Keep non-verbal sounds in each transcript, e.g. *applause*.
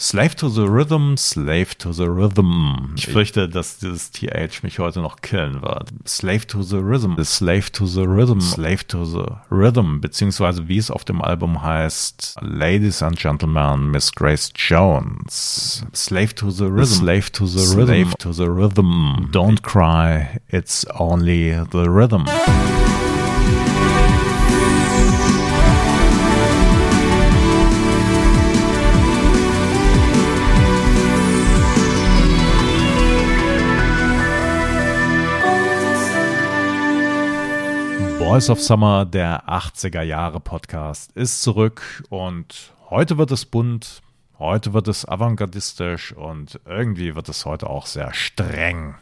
Slave to the Rhythm, Slave to the Rhythm. Ich fürchte, dass dieses TH mich heute noch killen wird. Slave to the Rhythm, Slave to the Rhythm, Slave to the Rhythm, beziehungsweise wie es auf dem Album heißt, Ladies and Gentlemen, Miss Grace Jones. Slave to the Rhythm, Slave to the Rhythm, Slave to the Rhythm. Don't cry, it's only the rhythm. Voice of Summer, der 80er Jahre Podcast, ist zurück und heute wird es bunt, heute wird es avantgardistisch und irgendwie wird es heute auch sehr streng.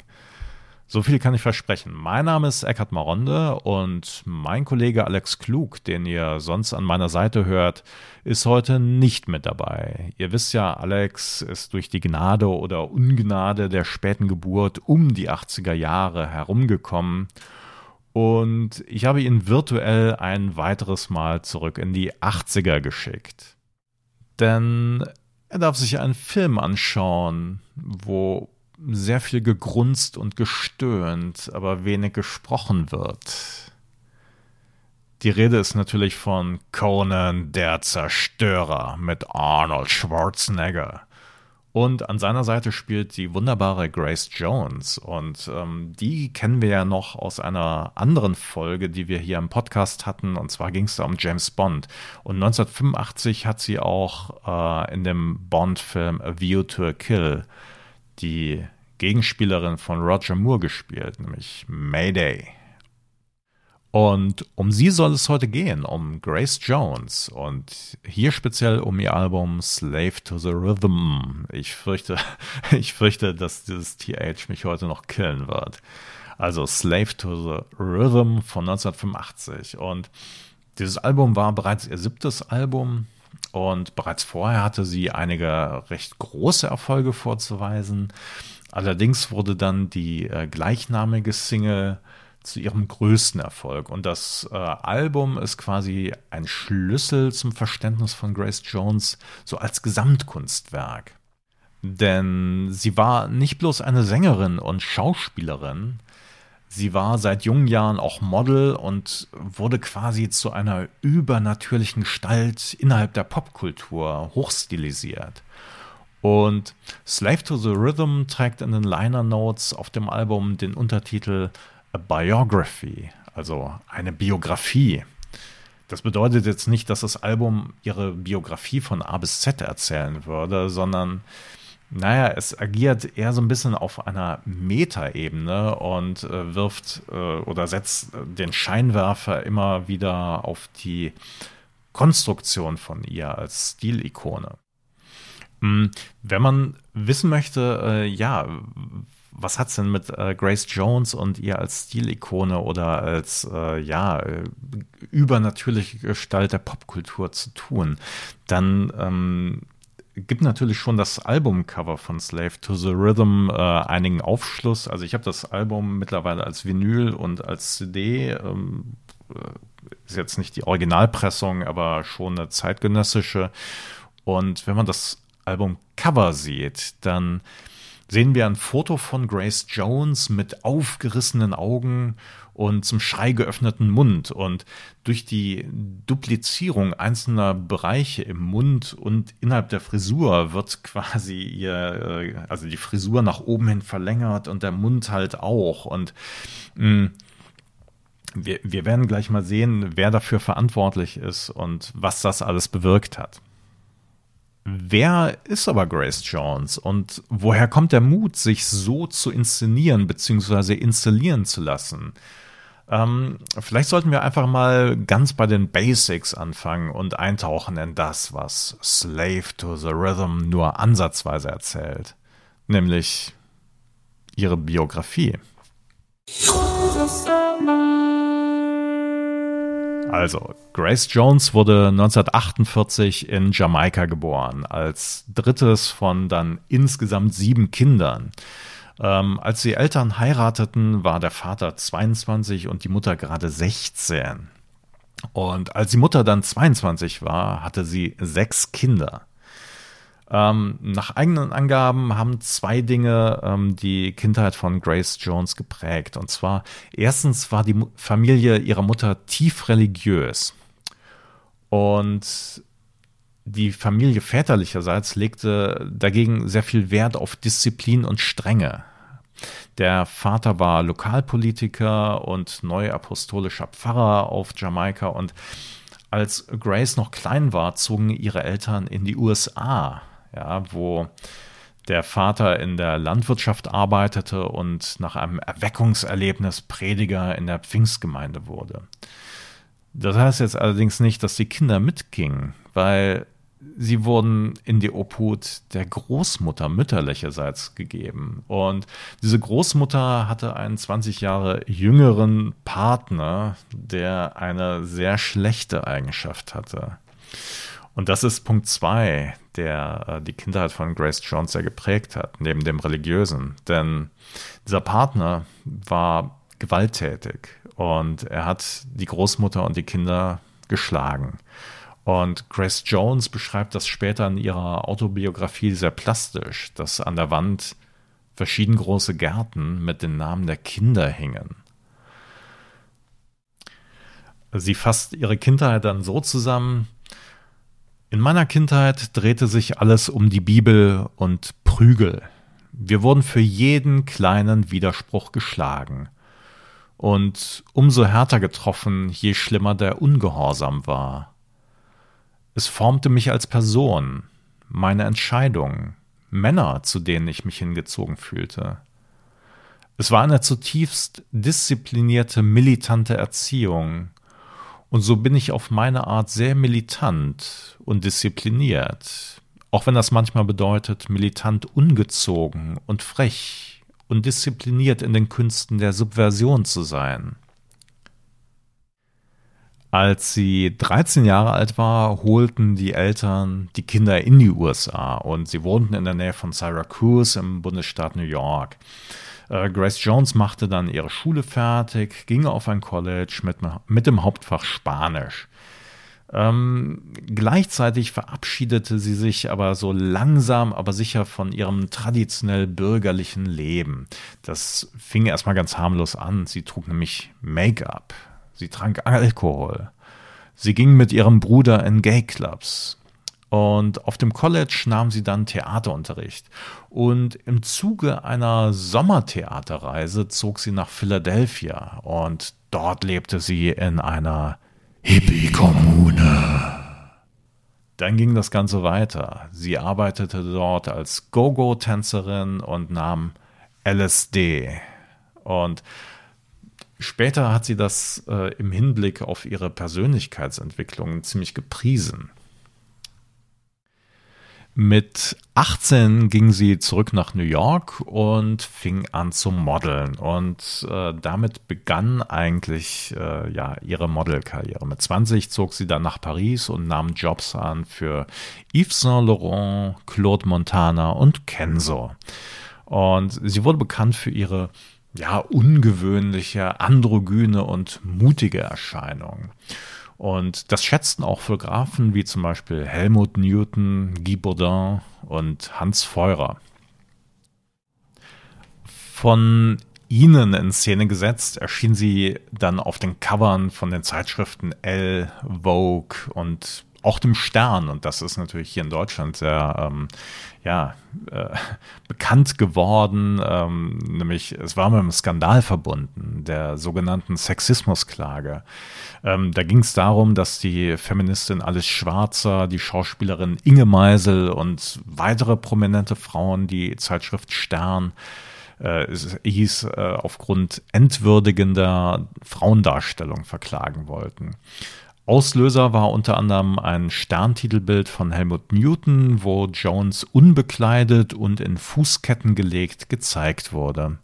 So viel kann ich versprechen. Mein Name ist Eckhard Maronde und mein Kollege Alex Klug, den ihr sonst an meiner Seite hört, ist heute nicht mit dabei. Ihr wisst ja, Alex ist durch die Gnade oder Ungnade der späten Geburt um die 80er Jahre herumgekommen und ich habe ihn virtuell ein weiteres Mal zurück in die 80er geschickt. Denn er darf sich einen Film anschauen, wo sehr viel gegrunzt und gestöhnt, aber wenig gesprochen wird. Die Rede ist natürlich von Conan der Zerstörer mit Arnold Schwarzenegger. Und an seiner Seite spielt die wunderbare Grace Jones. Und ähm, die kennen wir ja noch aus einer anderen Folge, die wir hier im Podcast hatten. Und zwar ging es da um James Bond. Und 1985 hat sie auch äh, in dem Bond-Film A View to a Kill die Gegenspielerin von Roger Moore gespielt, nämlich Mayday. Und um sie soll es heute gehen, um Grace Jones und hier speziell um ihr Album Slave to the Rhythm. Ich fürchte, *laughs* ich fürchte, dass dieses TH mich heute noch killen wird. Also Slave to the Rhythm von 1985. Und dieses Album war bereits ihr siebtes Album und bereits vorher hatte sie einige recht große Erfolge vorzuweisen. Allerdings wurde dann die äh, gleichnamige Single zu ihrem größten Erfolg. Und das äh, Album ist quasi ein Schlüssel zum Verständnis von Grace Jones, so als Gesamtkunstwerk. Denn sie war nicht bloß eine Sängerin und Schauspielerin, sie war seit jungen Jahren auch Model und wurde quasi zu einer übernatürlichen Gestalt innerhalb der Popkultur hochstilisiert. Und Slave to the Rhythm trägt in den Liner Notes auf dem Album den Untertitel a biography, also eine Biografie. Das bedeutet jetzt nicht, dass das Album ihre Biografie von A bis Z erzählen würde, sondern naja, es agiert eher so ein bisschen auf einer Metaebene und äh, wirft äh, oder setzt den Scheinwerfer immer wieder auf die Konstruktion von ihr als Stilikone. Hm, wenn man wissen möchte, äh, ja, was hat es denn mit äh, Grace Jones und ihr als Stilikone oder als äh, ja äh, übernatürliche Gestalt der Popkultur zu tun? Dann ähm, gibt natürlich schon das Albumcover von Slave to the Rhythm äh, einigen Aufschluss. Also ich habe das Album mittlerweile als Vinyl und als CD. Ähm, äh, ist jetzt nicht die Originalpressung, aber schon eine zeitgenössische. Und wenn man das Albumcover sieht, dann sehen wir ein Foto von Grace Jones mit aufgerissenen Augen und zum Schrei geöffneten Mund. Und durch die Duplizierung einzelner Bereiche im Mund und innerhalb der Frisur wird quasi ihr, äh, also die Frisur nach oben hin verlängert und der Mund halt auch. Und mh, mm, wir, wir werden gleich mal sehen, wer dafür verantwortlich ist und was das alles bewirkt hat. Wer ist aber Grace Jones und woher kommt der Mut, sich so zu inszenieren bzw. installieren zu lassen? Ähm, vielleicht sollten wir einfach mal ganz bei den Basics anfangen und eintauchen in das, was Slave to the Rhythm nur ansatzweise erzählt, nämlich ihre Biografie. Also, Grace Jones wurde 1948 in Jamaika geboren, als drittes von dann insgesamt sieben Kindern. Ähm, als die Eltern heirateten, war der Vater 22 und die Mutter gerade 16. Und als die Mutter dann 22 war, hatte sie sechs Kinder. Ähm, nach eigenen Angaben haben zwei Dinge ähm, die Kindheit von Grace Jones geprägt. Und zwar, erstens war die Familie ihrer Mutter tief religiös. Und die Familie väterlicherseits legte dagegen sehr viel Wert auf Disziplin und Strenge. Der Vater war Lokalpolitiker und neuapostolischer Pfarrer auf Jamaika und als Grace noch klein war, zogen ihre Eltern in die USA, ja, wo der Vater in der Landwirtschaft arbeitete und nach einem Erweckungserlebnis Prediger in der Pfingstgemeinde wurde. Das heißt jetzt allerdings nicht, dass die Kinder mitgingen, weil sie wurden in die Obhut der Großmutter mütterlicherseits gegeben. Und diese Großmutter hatte einen 20 Jahre jüngeren Partner, der eine sehr schlechte Eigenschaft hatte. Und das ist Punkt zwei, der äh, die Kindheit von Grace Jones sehr geprägt hat, neben dem religiösen. Denn dieser Partner war gewalttätig und er hat die Großmutter und die Kinder geschlagen. Und Grace Jones beschreibt das später in ihrer Autobiografie sehr plastisch, dass an der Wand verschieden große Gärten mit den Namen der Kinder hingen. Sie fasst ihre Kindheit dann so zusammen, in meiner Kindheit drehte sich alles um die Bibel und Prügel. Wir wurden für jeden kleinen Widerspruch geschlagen und umso härter getroffen, je schlimmer der Ungehorsam war. Es formte mich als Person, meine Entscheidungen, Männer, zu denen ich mich hingezogen fühlte. Es war eine zutiefst disziplinierte, militante Erziehung, und so bin ich auf meine Art sehr militant und diszipliniert, auch wenn das manchmal bedeutet, militant ungezogen und frech und diszipliniert in den Künsten der Subversion zu sein. Als sie 13 Jahre alt war, holten die Eltern die Kinder in die USA und sie wohnten in der Nähe von Syracuse im Bundesstaat New York. Äh, Grace Jones machte dann ihre Schule fertig, ging auf ein College mit, mit dem Hauptfach Spanisch. Ähm, gleichzeitig verabschiedete sie sich aber so langsam, aber sicher von ihrem traditionell bürgerlichen Leben. Das fing erstmal ganz harmlos an. Sie trug nämlich Make-up. Sie trank Alkohol. Sie ging mit ihrem Bruder in Gay-Clubs. Und auf dem College nahm sie dann Theaterunterricht. Und im Zuge einer Sommertheaterreise zog sie nach Philadelphia. Und dort lebte sie in einer Hippie-Kommune. Dann ging das Ganze weiter. Sie arbeitete dort als Go-Go-Tänzerin und nahm LSD. Und Später hat sie das äh, im Hinblick auf ihre Persönlichkeitsentwicklung ziemlich gepriesen. Mit 18 ging sie zurück nach New York und fing an zu modeln. Und äh, damit begann eigentlich äh, ja, ihre Modelkarriere. Mit 20 zog sie dann nach Paris und nahm Jobs an für Yves Saint Laurent, Claude Montana und Kenzo. Und sie wurde bekannt für ihre ja, ungewöhnliche, androgyne und mutige Erscheinung. Und das schätzten auch Fotografen wie zum Beispiel Helmut Newton, Guy Baudin und Hans Feurer. Von ihnen in Szene gesetzt erschien sie dann auf den Covern von den Zeitschriften Elle, Vogue und auch dem Stern. Und das ist natürlich hier in Deutschland sehr ähm, ja, äh, bekannt geworden. Ähm, nämlich, es war mit einem Skandal verbunden, der sogenannten Sexismusklage. Ähm, da ging es darum, dass die Feministin Alice Schwarzer, die Schauspielerin Inge Meisel und weitere prominente Frauen die Zeitschrift Stern äh, hieß, äh, aufgrund entwürdigender Frauendarstellung verklagen wollten. Auslöser war unter anderem ein Sterntitelbild von Helmut Newton, wo Jones unbekleidet und in Fußketten gelegt gezeigt wurde.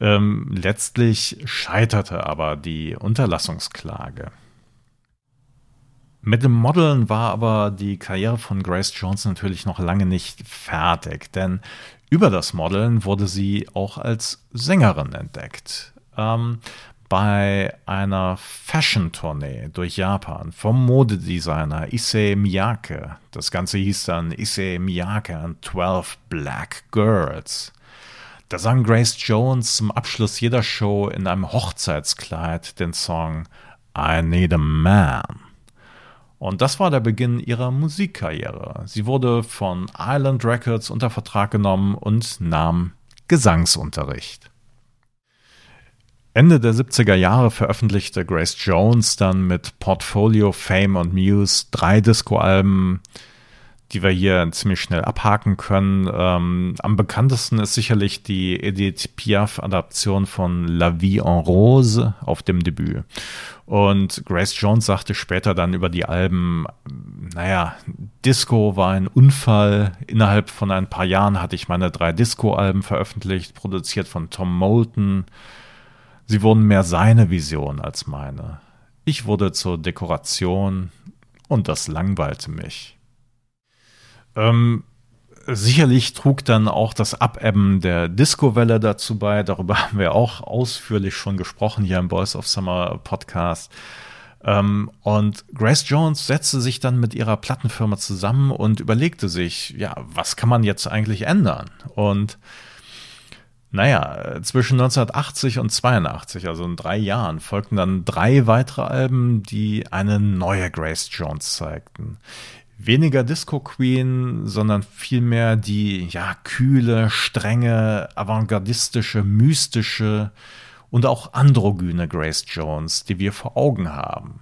Ähm, letztlich scheiterte aber die Unterlassungsklage. Mit dem Modeln war aber die Karriere von Grace Jones natürlich noch lange nicht fertig, denn über das Modeln wurde sie auch als Sängerin entdeckt. Ähm, bei einer Fashion-Tournee durch Japan vom Modedesigner Issei Miyake. Das Ganze hieß dann Issei Miyake and 12 Black Girls. Da sang Grace Jones zum Abschluss jeder Show in einem Hochzeitskleid den Song I Need a Man. Und das war der Beginn ihrer Musikkarriere. Sie wurde von Island Records unter Vertrag genommen und nahm Gesangsunterricht. Ende der 70er Jahre veröffentlichte Grace Jones dann mit Portfolio, Fame und Muse drei Disco-Alben, die wir hier ziemlich schnell abhaken können. Ähm, am bekanntesten ist sicherlich die Edith Piaf-Adaption von La Vie en Rose auf dem Debüt. Und Grace Jones sagte später dann über die Alben, naja, Disco war ein Unfall. Innerhalb von ein paar Jahren hatte ich meine drei Disco-Alben veröffentlicht, produziert von Tom Moulton. Sie wurden mehr seine Vision als meine. Ich wurde zur Dekoration und das langweilte mich. Ähm, sicherlich trug dann auch das Abebben der Disco-Welle dazu bei. Darüber *laughs* haben wir auch ausführlich schon gesprochen hier im Boys of Summer Podcast. Ähm, und Grace Jones setzte sich dann mit ihrer Plattenfirma zusammen und überlegte sich, ja, was kann man jetzt eigentlich ändern? Und naja, zwischen 1980 und 82, also in drei Jahren, folgten dann drei weitere Alben, die eine neue Grace Jones zeigten weniger Disco Queen, sondern vielmehr die ja kühle, strenge, avantgardistische, mystische und auch androgyne Grace Jones, die wir vor Augen haben.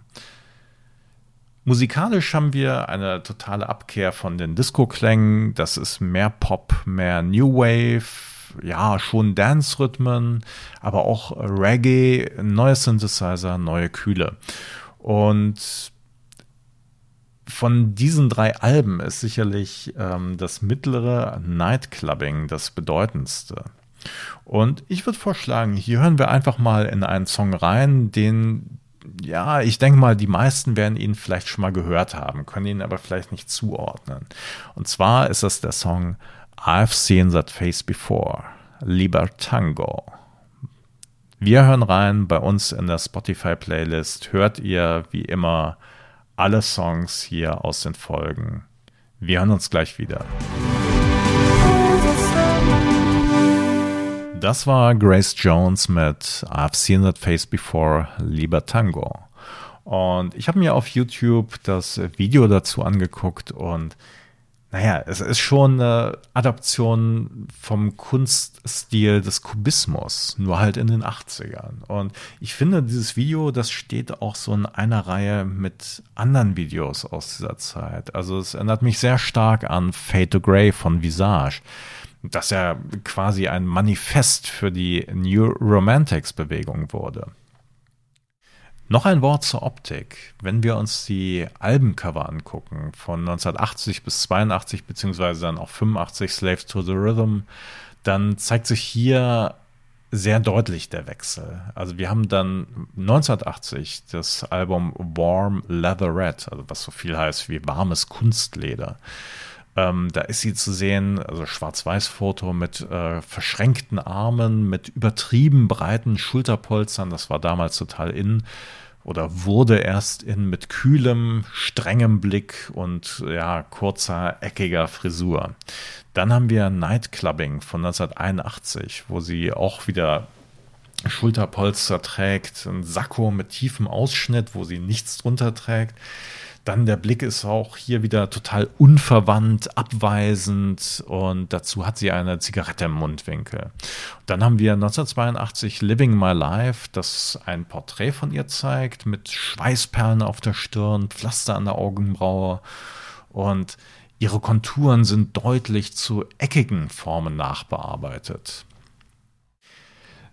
Musikalisch haben wir eine totale Abkehr von den Disco-Klängen. Das ist mehr Pop, mehr New Wave, ja, schon Dance-Rhythmen, aber auch Reggae, neue Synthesizer, neue Kühle. Und von diesen drei Alben ist sicherlich ähm, das mittlere Nightclubbing das bedeutendste. Und ich würde vorschlagen, hier hören wir einfach mal in einen Song rein, den, ja, ich denke mal, die meisten werden ihn vielleicht schon mal gehört haben, können ihn aber vielleicht nicht zuordnen. Und zwar ist das der Song I've Seen That Face Before, Lieber Tango. Wir hören rein bei uns in der Spotify-Playlist, hört ihr wie immer alle Songs hier aus den Folgen. Wir hören uns gleich wieder. Das war Grace Jones mit I've Seen That Face Before, Lieber Tango. Und ich habe mir auf YouTube das Video dazu angeguckt und naja, es ist schon eine Adaption vom Kunststil des Kubismus, nur halt in den 80ern. Und ich finde, dieses Video, das steht auch so in einer Reihe mit anderen Videos aus dieser Zeit. Also es erinnert mich sehr stark an Fade to Grey von Visage, das ja quasi ein Manifest für die New Romantics Bewegung wurde. Noch ein Wort zur Optik. Wenn wir uns die Albencover angucken, von 1980 bis 82, beziehungsweise dann auch 85, Slaves to the Rhythm, dann zeigt sich hier sehr deutlich der Wechsel. Also wir haben dann 1980 das Album Warm Leatherette, also was so viel heißt wie warmes Kunstleder. Ähm, da ist sie zu sehen, also Schwarz-Weiß-Foto mit äh, verschränkten Armen, mit übertrieben breiten Schulterpolstern, das war damals total in oder wurde erst in mit kühlem, strengem Blick und ja, kurzer, eckiger Frisur. Dann haben wir Nightclubbing von 1981, wo sie auch wieder Schulterpolster trägt, ein Sakko mit tiefem Ausschnitt, wo sie nichts drunter trägt. Dann der Blick ist auch hier wieder total unverwandt, abweisend und dazu hat sie eine Zigarette im Mundwinkel. Dann haben wir 1982 Living My Life, das ein Porträt von ihr zeigt mit Schweißperlen auf der Stirn, Pflaster an der Augenbraue und ihre Konturen sind deutlich zu eckigen Formen nachbearbeitet.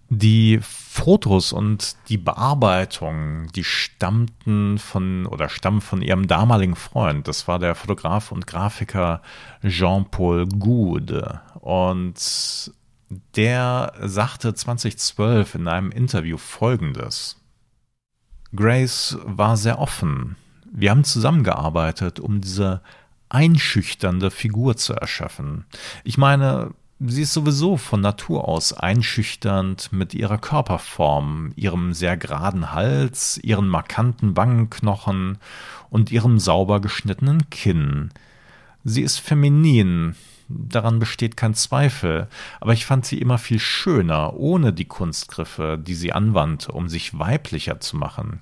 Die Fotos und die Bearbeitung, die stammten von oder stammen von ihrem damaligen Freund. Das war der Fotograf und Grafiker Jean-Paul Goude. Und der sagte 2012 in einem Interview folgendes. Grace war sehr offen. Wir haben zusammengearbeitet, um diese einschüchternde Figur zu erschaffen. Ich meine, Sie ist sowieso von Natur aus einschüchternd mit ihrer Körperform, ihrem sehr geraden Hals, ihren markanten Wangenknochen und ihrem sauber geschnittenen Kinn. Sie ist feminin, daran besteht kein Zweifel, aber ich fand sie immer viel schöner, ohne die Kunstgriffe, die sie anwandte, um sich weiblicher zu machen.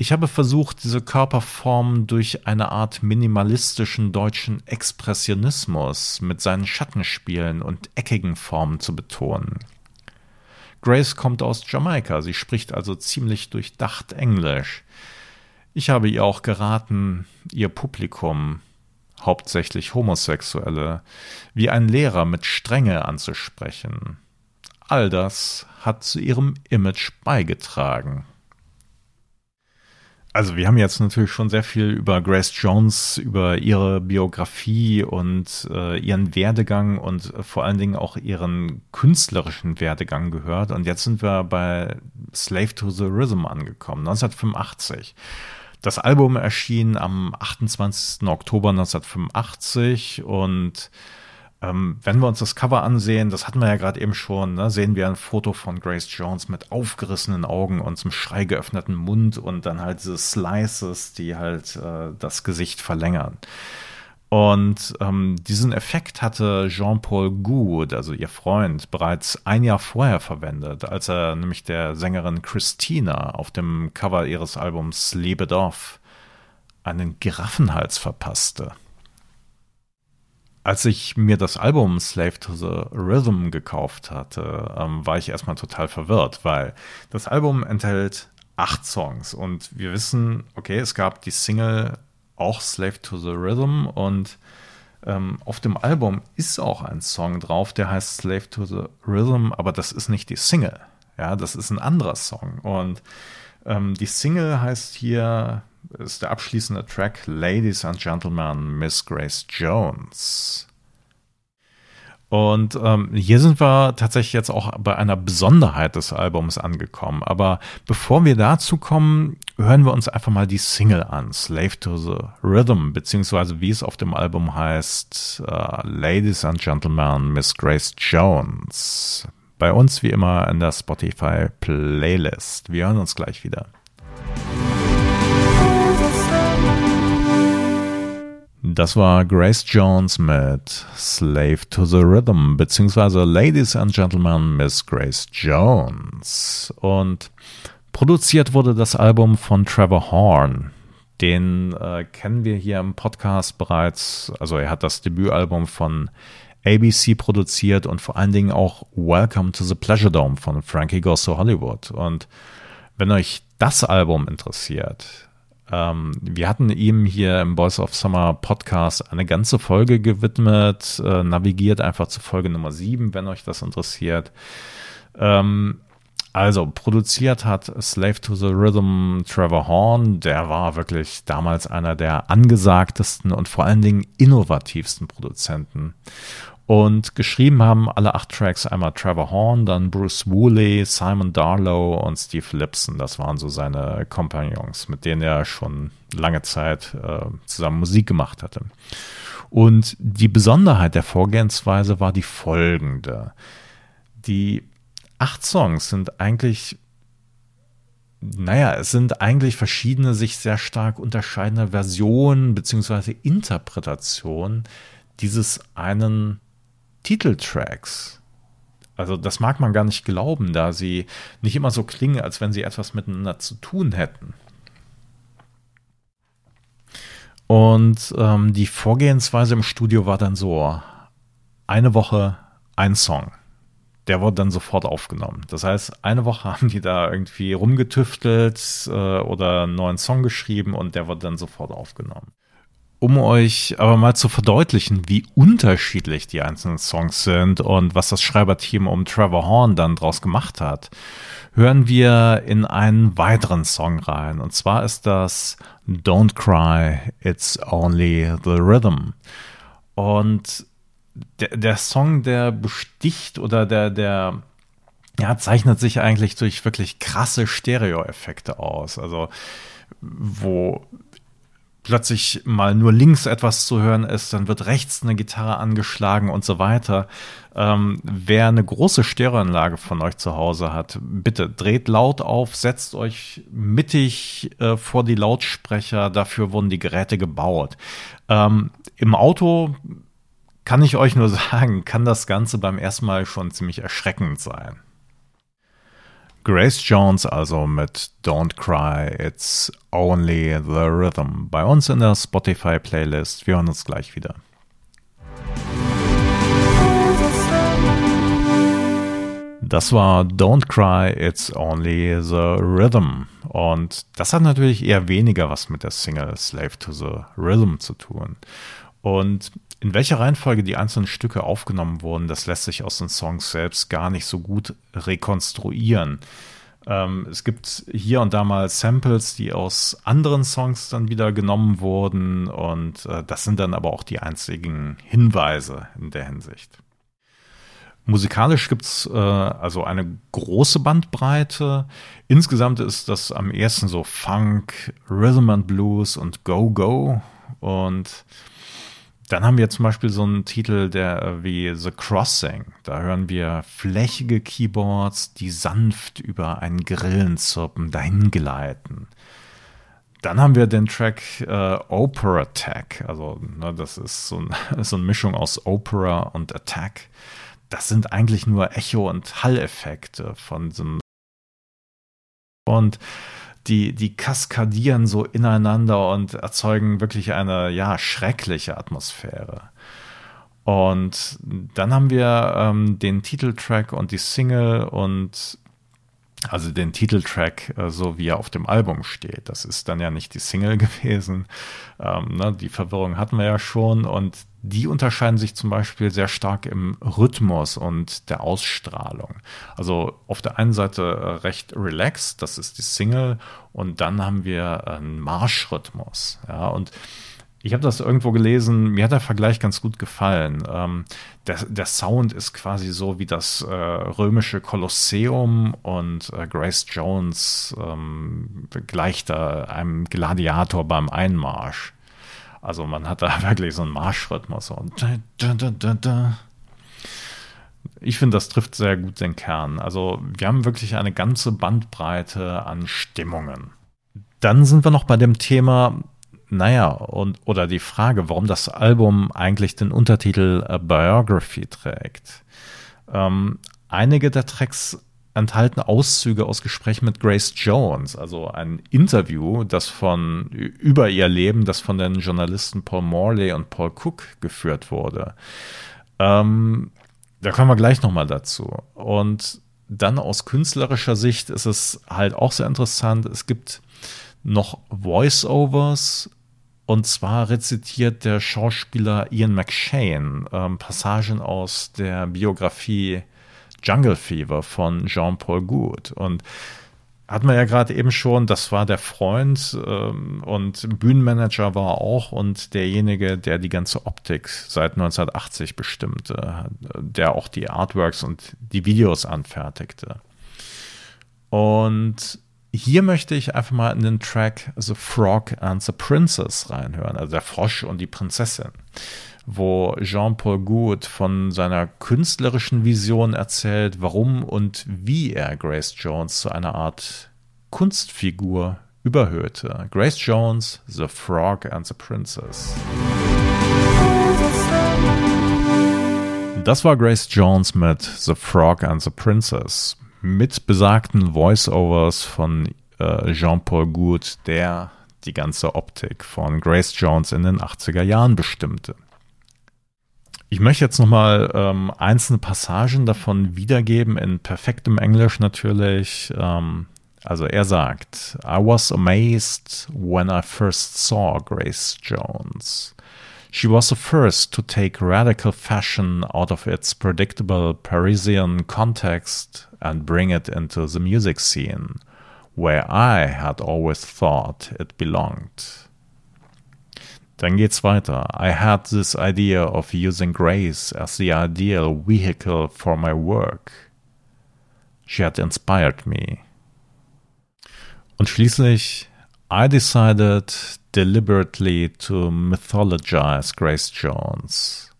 Ich habe versucht, diese Körperform durch eine Art minimalistischen deutschen Expressionismus mit seinen Schattenspielen und eckigen Formen zu betonen. Grace kommt aus Jamaika, sie spricht also ziemlich durchdacht Englisch. Ich habe ihr auch geraten, ihr Publikum, hauptsächlich Homosexuelle, wie ein Lehrer mit Strenge anzusprechen. All das hat zu ihrem Image beigetragen. Also wir haben jetzt natürlich schon sehr viel über Grace Jones, über ihre Biografie und äh, ihren Werdegang und äh, vor allen Dingen auch ihren künstlerischen Werdegang gehört. Und jetzt sind wir bei Slave to the Rhythm angekommen, 1985. Das Album erschien am 28. Oktober 1985 und ähm, wenn wir uns das Cover ansehen, das hatten wir ja gerade eben schon, ne, sehen wir ein Foto von Grace Jones mit aufgerissenen Augen und zum Schrei geöffneten Mund und dann halt diese Slices, die halt äh, das Gesicht verlängern. Und ähm, diesen Effekt hatte Jean-Paul Goud, also ihr Freund, bereits ein Jahr vorher verwendet, als er nämlich der Sängerin Christina auf dem Cover ihres Albums Lebe Dorf einen Giraffenhals verpasste. Als ich mir das Album Slave to the Rhythm gekauft hatte, ähm, war ich erstmal total verwirrt, weil das Album enthält acht Songs und wir wissen, okay, es gab die Single auch Slave to the Rhythm und ähm, auf dem Album ist auch ein Song drauf, der heißt Slave to the Rhythm, aber das ist nicht die Single. Ja, das ist ein anderer Song. Und ähm, die Single heißt hier, ist der abschließende Track Ladies and Gentlemen, Miss Grace Jones. Und ähm, hier sind wir tatsächlich jetzt auch bei einer Besonderheit des Albums angekommen. Aber bevor wir dazu kommen, hören wir uns einfach mal die Single an, Slave to the Rhythm, beziehungsweise wie es auf dem Album heißt, uh, Ladies and Gentlemen, Miss Grace Jones. Bei uns wie immer in der Spotify Playlist. Wir hören uns gleich wieder. Das war Grace Jones mit Slave to the Rhythm, beziehungsweise Ladies and Gentlemen, Miss Grace Jones. Und produziert wurde das Album von Trevor Horn. Den äh, kennen wir hier im Podcast bereits. Also er hat das Debütalbum von ABC produziert und vor allen Dingen auch Welcome to the Pleasure Dome von Frankie Goes to Hollywood. Und wenn euch das Album interessiert, ähm, wir hatten ihm hier im Boys of Summer Podcast eine ganze Folge gewidmet. Äh, navigiert einfach zu Folge Nummer 7, wenn euch das interessiert. Ähm, also, produziert hat Slave to the Rhythm Trevor Horn. Der war wirklich damals einer der angesagtesten und vor allen Dingen innovativsten Produzenten. Und geschrieben haben alle acht Tracks einmal Trevor Horn, dann Bruce Woolley, Simon Darlow und Steve Lipson. Das waren so seine Kompagnons, mit denen er schon lange Zeit äh, zusammen Musik gemacht hatte. Und die Besonderheit der Vorgehensweise war die folgende. Die acht Songs sind eigentlich naja, es sind eigentlich verschiedene sich sehr stark unterscheidende Versionen beziehungsweise Interpretationen dieses einen Titeltracks. Also das mag man gar nicht glauben, da sie nicht immer so klingen, als wenn sie etwas miteinander zu tun hätten. Und ähm, die Vorgehensweise im Studio war dann so, eine Woche ein Song. Der wurde dann sofort aufgenommen. Das heißt, eine Woche *laughs* haben die da irgendwie rumgetüftelt äh, oder einen neuen Song geschrieben und der wurde dann sofort aufgenommen um euch aber mal zu verdeutlichen, wie unterschiedlich die einzelnen Songs sind und was das Schreiberteam um Trevor Horn dann draus gemacht hat, hören wir in einen weiteren Song rein. Und zwar ist das Don't Cry, It's Only the Rhythm. Und der, der Song, der besticht oder der, der, ja, zeichnet sich eigentlich durch wirklich krasse Stereo-Effekte aus. Also, wo plötzlich mal nur links etwas zu hören ist, dann wird rechts eine Gitarre angeschlagen und so weiter. Ähm, wer eine große Stereoanlage von euch zu Hause hat, bitte dreht laut auf, setzt euch mittig äh, vor die Lautsprecher. Dafür wurden die Geräte gebaut. Ähm, Im Auto kann ich euch nur *laughs* sagen, kann das Ganze beim ersten Mal schon ziemlich erschreckend sein. Grace Jones also mit Don't Cry, It's Only the Rhythm bei uns in der Spotify-Playlist. Wir hören uns gleich wieder. Das war Don't Cry, It's Only the Rhythm. Und das hat natürlich eher weniger was mit der Single Slave to the Rhythm zu tun. Und in welcher Reihenfolge die einzelnen Stücke aufgenommen wurden, das lässt sich aus den Songs selbst gar nicht so gut rekonstruieren. Ähm, es gibt hier und da mal Samples, die aus anderen Songs dann wieder genommen wurden und äh, das sind dann aber auch die einzigen Hinweise in der Hinsicht. Musikalisch gibt es äh, also eine große Bandbreite. Insgesamt ist das am ersten so Funk, Rhythm and Blues und Go-Go. Und dann haben wir zum Beispiel so einen Titel, der äh, wie The Crossing. Da hören wir flächige Keyboards, die sanft über einen Grillenzirpen dahin gleiten. Dann haben wir den Track äh, Opera Attack. Also, ne, das ist so, ein, *laughs* so eine Mischung aus Opera und Attack das sind eigentlich nur Echo- und Halleffekte von so einem und die, die kaskadieren so ineinander und erzeugen wirklich eine, ja, schreckliche Atmosphäre. Und dann haben wir ähm, den Titeltrack und die Single und also den Titeltrack, äh, so wie er auf dem Album steht. Das ist dann ja nicht die Single *laughs* gewesen. Ähm, ne, die Verwirrung hatten wir ja schon und die unterscheiden sich zum Beispiel sehr stark im Rhythmus und der Ausstrahlung. Also auf der einen Seite äh, recht relaxed, das ist die Single, und dann haben wir einen Marschrhythmus. Ja, und ich habe das irgendwo gelesen, mir hat der Vergleich ganz gut gefallen. Ähm, der, der, Sound ist quasi so wie das äh, römische Kolosseum und äh, Grace Jones ähm, gleicht da einem Gladiator beim Einmarsch. Also man hat da *laughs* wirklich so einen Marschrhythmus. Und ich finde, das trifft sehr gut den Kern. Also wir haben wirklich eine ganze Bandbreite an Stimmungen. Dann sind wir noch bei dem Thema, naja, und, oder die Frage, warum das Album eigentlich den Untertitel A Biography trägt. Ähm, einige der Tracks enthalten Auszüge aus Gesprächen mit Grace Jones, also ein Interview, das von über ihr Leben, das von den Journalisten Paul Morley und Paul Cook geführt wurde. Ähm, da kommen wir gleich nochmal dazu. Und dann aus künstlerischer Sicht ist es halt auch sehr interessant. Es gibt noch Voice-Overs und zwar rezitiert der Schauspieler Ian McShane ähm, Passagen aus der Biografie Jungle Fever von Jean-Paul Gould. Und hat man ja gerade eben schon, das war der Freund ähm, und Bühnenmanager war auch und derjenige, der die ganze Optik seit 1980 bestimmte, der auch die Artworks und die Videos anfertigte. Und hier möchte ich einfach mal in den Track The Frog and the Princess reinhören, also der Frosch und die Prinzessin, wo Jean-Paul Gould von seiner künstlerischen Vision erzählt, warum und wie er Grace Jones zu einer Art Kunstfigur überhöhte. Grace Jones, The Frog and the Princess. Das war Grace Jones mit The Frog and the Princess mit besagten Voiceovers von äh, Jean-Paul Gould, der die ganze Optik von Grace Jones in den 80er Jahren bestimmte. Ich möchte jetzt nochmal ähm, einzelne Passagen davon wiedergeben, in perfektem Englisch natürlich. Ähm, also er sagt, I was amazed when I first saw Grace Jones. She was the first to take radical fashion out of its predictable Parisian context and bring it into the music scene, where I had always thought it belonged. Dann geht's weiter. I had this idea of using grace as the ideal vehicle for my work. She had inspired me. Und schließlich I decided deliberately to mythologize Grace Jones.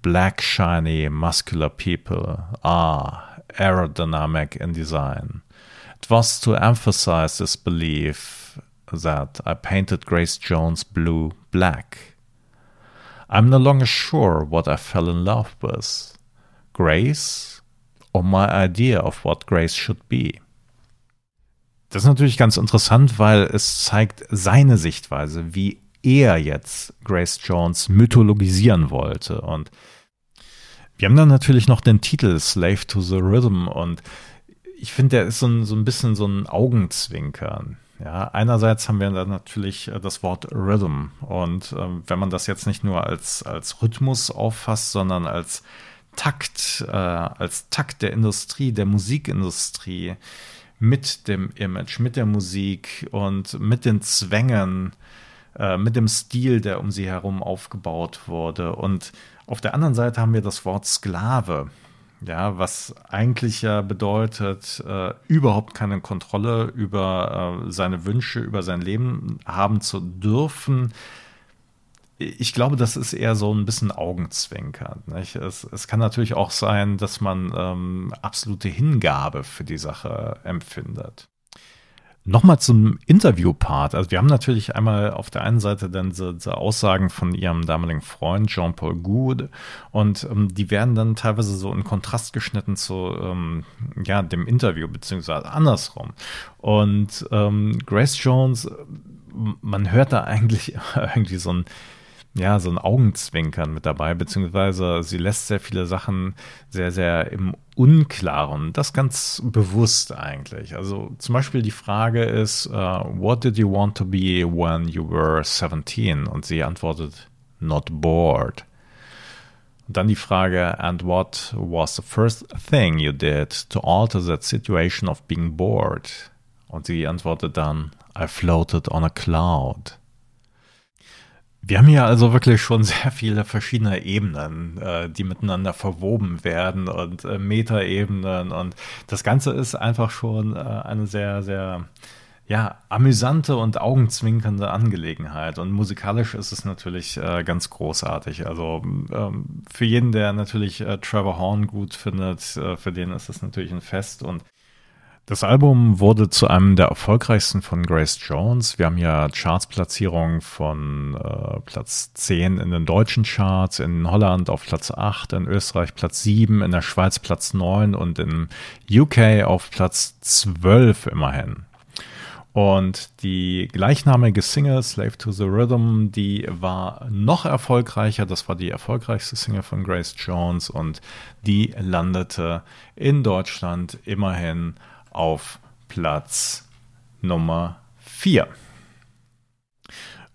Black, shiny, muscular people are aerodynamic in design. It was to emphasize this belief that I painted Grace Jones blue black. I'm no longer sure what I fell in love with Grace or my idea of what Grace should be. Das ist natürlich ganz interessant, weil es zeigt seine Sichtweise, wie er jetzt Grace Jones mythologisieren wollte. Und wir haben dann natürlich noch den Titel Slave to the Rhythm und ich finde, der ist so ein, so ein bisschen so ein Augenzwinkern. Ja, einerseits haben wir dann natürlich äh, das Wort Rhythm und äh, wenn man das jetzt nicht nur als, als Rhythmus auffasst, sondern als Takt, äh, als Takt der Industrie, der Musikindustrie, mit dem Image, mit der Musik und mit den Zwängen, äh, mit dem Stil, der um sie herum aufgebaut wurde. Und auf der anderen Seite haben wir das Wort Sklave. Ja, was eigentlich ja bedeutet, äh, überhaupt keine Kontrolle über äh, seine Wünsche, über sein Leben haben zu dürfen, ich glaube, das ist eher so ein bisschen Augenzwinkern. Es, es, kann natürlich auch sein, dass man ähm, absolute Hingabe für die Sache empfindet. Nochmal zum Interview-Part. Also wir haben natürlich einmal auf der einen Seite dann diese, diese Aussagen von ihrem damaligen Freund Jean-Paul Goud und ähm, die werden dann teilweise so in Kontrast geschnitten zu ähm, ja, dem Interview, beziehungsweise andersrum. Und ähm, Grace Jones, man hört da eigentlich *laughs* irgendwie so ein ja, so ein Augenzwinkern mit dabei, beziehungsweise sie lässt sehr viele Sachen sehr, sehr im Unklaren. Das ganz bewusst eigentlich. Also zum Beispiel die Frage ist, uh, what did you want to be when you were 17? Und sie antwortet, not bored. Und dann die Frage, and what was the first thing you did to alter that situation of being bored? Und sie antwortet dann, I floated on a cloud. Wir haben hier also wirklich schon *laughs* sehr viele verschiedene Ebenen, äh, die miteinander verwoben werden und äh, Metaebenen und das Ganze ist einfach schon äh, eine sehr, sehr ja, amüsante und augenzwinkernde Angelegenheit. Und musikalisch ist es natürlich äh, ganz großartig. Also ähm, für jeden, der natürlich äh, Trevor Horn gut findet, äh, für den ist es natürlich ein Fest. Und das Album wurde zu einem der erfolgreichsten von Grace Jones. Wir haben ja Chartsplatzierungen von äh, Platz 10 in den deutschen Charts, in Holland auf Platz 8, in Österreich Platz 7, in der Schweiz Platz 9 und in UK auf Platz 12 immerhin. Und die gleichnamige Single Slave to the Rhythm, die war noch erfolgreicher. Das war die erfolgreichste Single von Grace Jones und die landete in Deutschland immerhin auf Platz Nummer 4.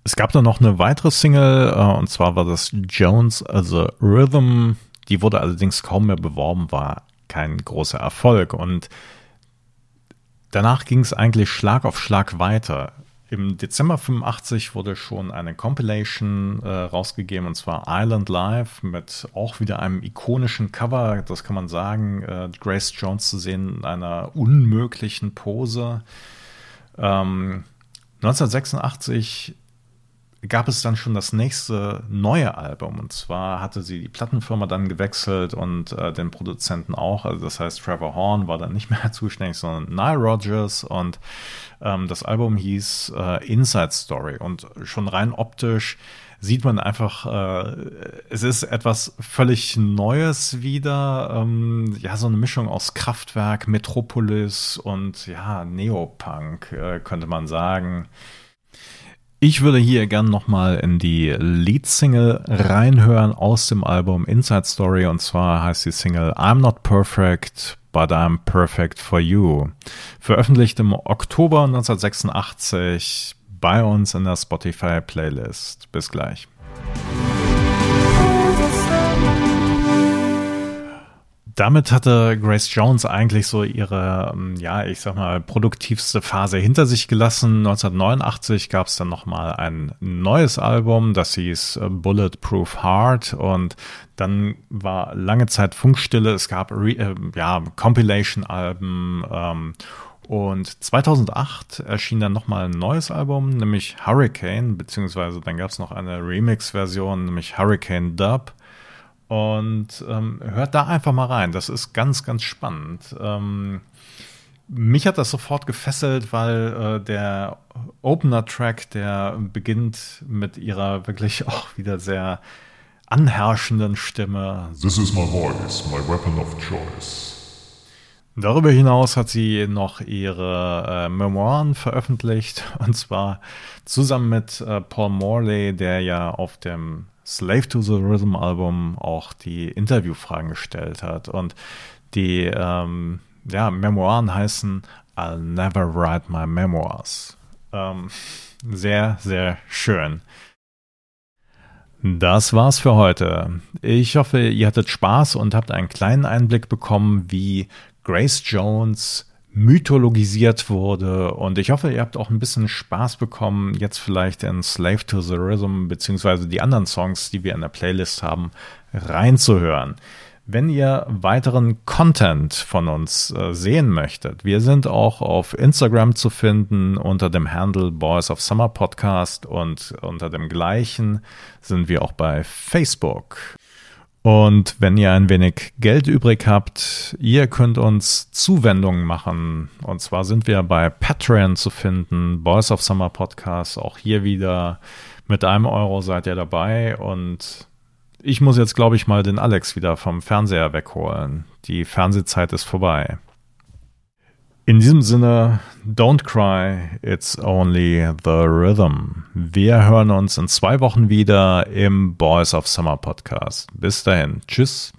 Es gab dann noch eine weitere Single, äh, und zwar war das Jones The Rhythm. Die wurde allerdings kaum mehr beworben, war kein großer Erfolg. Und danach ging es eigentlich Schlag auf Schlag weiter. Im Dezember 85 wurde schon eine Compilation äh, rausgegeben und zwar Island Live mit auch wieder einem ikonischen Cover, das kann man sagen, äh, Grace Jones zu sehen in einer unmöglichen Pose. Ähm, 1986 gab es dann schon das nächste neue Album. Und zwar hatte sie die Plattenfirma dann gewechselt und äh, den Produzenten auch. Also das heißt, Trevor Horn war dann nicht *laughs* mehr zuständig, sondern Nile Rodgers. Und ähm, das Album hieß äh, Inside Story. Und schon rein optisch sieht man einfach, äh, es ist etwas völlig Neues wieder. Ähm, ja, so eine Mischung aus Kraftwerk, Metropolis und ja, Neopunk, äh, könnte man sagen. Ich würde hier gern nochmal in die Lead-Single reinhören aus dem Album Inside Story und zwar heißt die Single I'm Not Perfect, but I'm Perfect for You. Veröffentlicht im Oktober 1986 bei uns in der Spotify-Playlist. Bis gleich. Damit hatte Grace Jones eigentlich so ihre, ähm, ja, ich sag mal, produktivste Phase hinter sich gelassen. 1989 gab es dann nochmal ein neues Album, das hieß äh, Bulletproof Heart und dann war lange Zeit Funkstille. Es gab Re äh, ja, Compilation-Alben ähm, Und 2008 erschien dann nochmal ein neues Album, nämlich Hurricane, beziehungsweise dann gab es noch eine Remix-Version, nämlich Hurricane Dub. Und ähm, hört da einfach mal rein. Das ist ganz, ganz spannend. Ähm, mich hat das sofort gefesselt, weil äh, der Opener-Track, der beginnt mit ihrer wirklich *laughs* auch wieder sehr anherrschenden Stimme. This is my voice, my weapon of choice. Darüber hinaus hat sie noch ihre äh, Memoiren veröffentlicht und zwar zusammen mit äh, Paul Morley, der ja auf dem Slave to the Rhythm Album auch die Interviewfragen gestellt hat und die ähm, ja, Memoiren heißen I'll never write my memoirs. Ähm, sehr, sehr schön. Das war's für heute. Ich hoffe, ihr hattet Spaß und habt einen kleinen Einblick bekommen, wie Grace Jones mythologisiert wurde. Und ich hoffe, ihr habt auch ein bisschen Spaß bekommen, jetzt vielleicht in Slave to the Rhythm beziehungsweise die anderen Songs, die wir in der Playlist haben, reinzuhören. Wenn ihr weiteren Content von uns äh, sehen möchtet, wir sind auch auf Instagram zu finden unter dem Handle Boys of Summer Podcast und unter dem gleichen sind wir auch bei Facebook. Und wenn ihr ein wenig Geld übrig habt, ihr könnt uns Zuwendungen machen. Und zwar sind wir bei Patreon zu finden, Boys of Summer Podcast. Auch hier wieder mit einem Euro seid ihr dabei. Und ich muss jetzt, glaube ich, mal den Alex wieder vom Fernseher wegholen. Die Fernsehzeit ist vorbei. In diesem Sinne, don't cry, it's only the rhythm. Wir hören uns in zwei Wochen wieder im Boys of Summer Podcast. Bis dahin, tschüss.